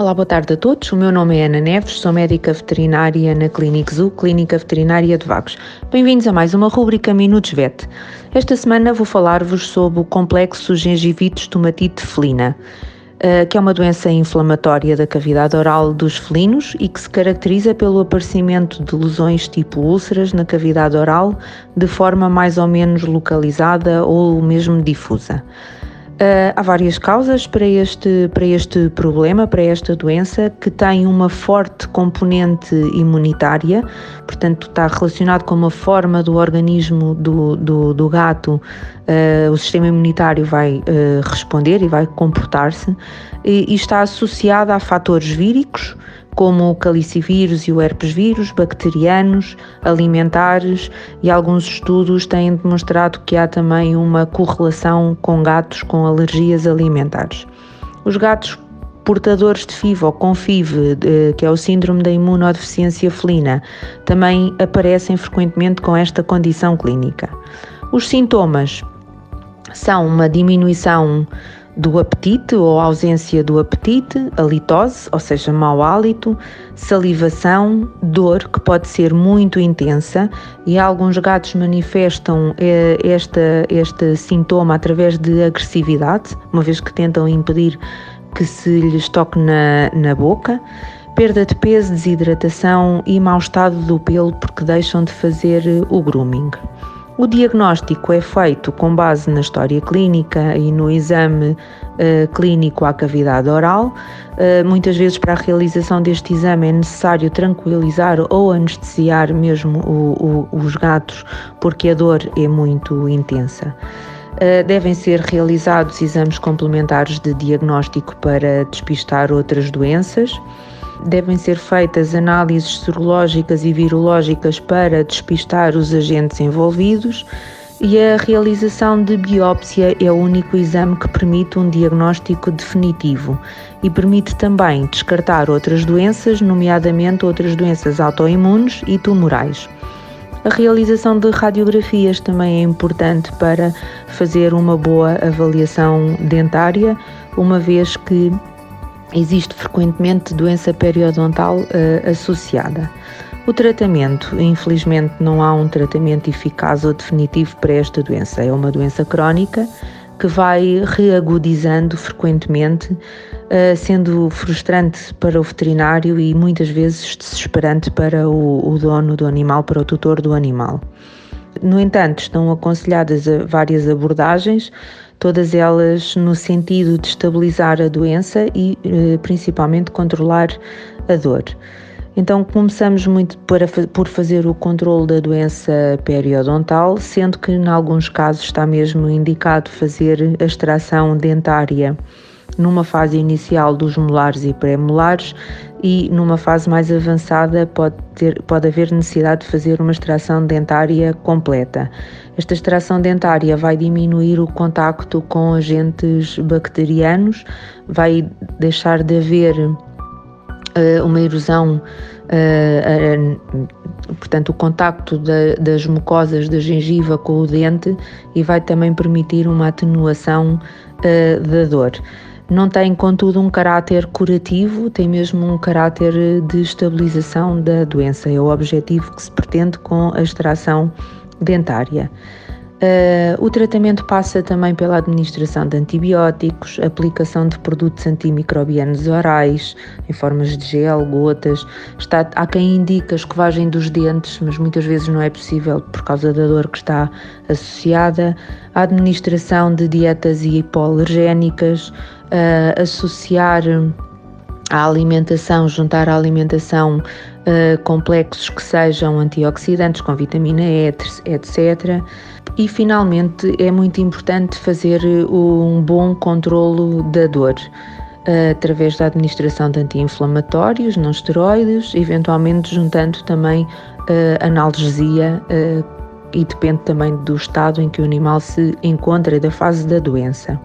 Olá, boa tarde a todos. O meu nome é Ana Neves, sou médica veterinária na Clínica Zoo, Clínica Veterinária de Vagos. Bem-vindos a mais uma rúbrica Minutos Vet. Esta semana vou falar-vos sobre o complexo gengivite estomatite felina, eh, que é uma doença inflamatória da cavidade oral dos felinos e que se caracteriza pelo aparecimento de lesões tipo úlceras na cavidade oral de forma mais ou menos localizada ou mesmo difusa. Uh, há várias causas para este, para este problema, para esta doença, que tem uma forte componente imunitária, portanto, está relacionado com uma forma do organismo do, do, do gato, uh, o sistema imunitário vai uh, responder e vai comportar-se, e, e está associada a fatores víricos como o calicivírus e o herpes vírus, bacterianos, alimentares e alguns estudos têm demonstrado que há também uma correlação com gatos com alergias alimentares. Os gatos portadores de FIV ou com FIV, que é o síndrome da imunodeficiência felina, também aparecem frequentemente com esta condição clínica. Os sintomas são uma diminuição do apetite ou ausência do apetite, a litose, ou seja, mau hálito, salivação, dor, que pode ser muito intensa e alguns gatos manifestam eh, esta, este sintoma através de agressividade, uma vez que tentam impedir que se lhes toque na, na boca perda de peso, desidratação e mau estado do pelo porque deixam de fazer o grooming. O diagnóstico é feito com base na história clínica e no exame uh, clínico à cavidade oral. Uh, muitas vezes, para a realização deste exame, é necessário tranquilizar ou anestesiar mesmo o, o, os gatos, porque a dor é muito intensa. Uh, devem ser realizados exames complementares de diagnóstico para despistar outras doenças devem ser feitas análises serológicas e virológicas para despistar os agentes envolvidos e a realização de biópsia é o único exame que permite um diagnóstico definitivo e permite também descartar outras doenças, nomeadamente outras doenças autoimunes e tumorais. A realização de radiografias também é importante para fazer uma boa avaliação dentária, uma vez que existe frequentemente doença periodontal uh, associada. O tratamento, infelizmente, não há um tratamento eficaz ou definitivo para esta doença. É uma doença crónica que vai reagudizando frequentemente, uh, sendo frustrante para o veterinário e muitas vezes desesperante para o, o dono do animal, para o tutor do animal. No entanto, estão aconselhadas várias abordagens todas elas no sentido de estabilizar a doença e eh, principalmente controlar a dor. Então começamos muito por fazer o controle da doença periodontal, sendo que em alguns casos está mesmo indicado fazer a extração dentária numa fase inicial dos molares e pré-molares e numa fase mais avançada pode, ter, pode haver necessidade de fazer uma extração dentária completa. Esta extração dentária vai diminuir o contacto com agentes bacterianos, vai deixar de haver uh, uma erosão, uh, uh, portanto, o contacto da, das mucosas da gengiva com o dente e vai também permitir uma atenuação da dor. Não tem, contudo, um caráter curativo, tem mesmo um caráter de estabilização da doença. É o objetivo que se pretende com a extração dentária. Uh, o tratamento passa também pela administração de antibióticos, aplicação de produtos antimicrobianos orais, em formas de gel, gotas. Está, há quem indica a escovagem dos dentes, mas muitas vezes não é possível por causa da dor que está associada. A administração de dietas hipoalergénicas, uh, associar à alimentação, juntar à alimentação uh, complexos que sejam antioxidantes, com vitamina E, etc. E finalmente é muito importante fazer um bom controlo da dor. Uh, através da administração de anti-inflamatórios, não esteroides, eventualmente juntando também uh, analgesia e depende também do estado em que o animal se encontra e da fase da doença.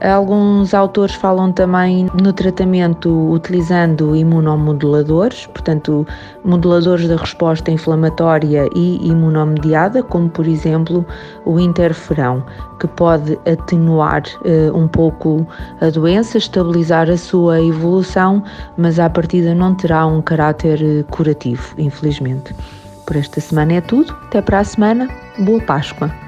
Alguns autores falam também no tratamento utilizando imunomoduladores, portanto, moduladores da resposta inflamatória e imunomediada, como por exemplo o interferão, que pode atenuar uh, um pouco a doença, estabilizar a sua evolução, mas à partida não terá um caráter eh, curativo, infelizmente. Por esta semana é tudo. Até para a semana. Boa Páscoa!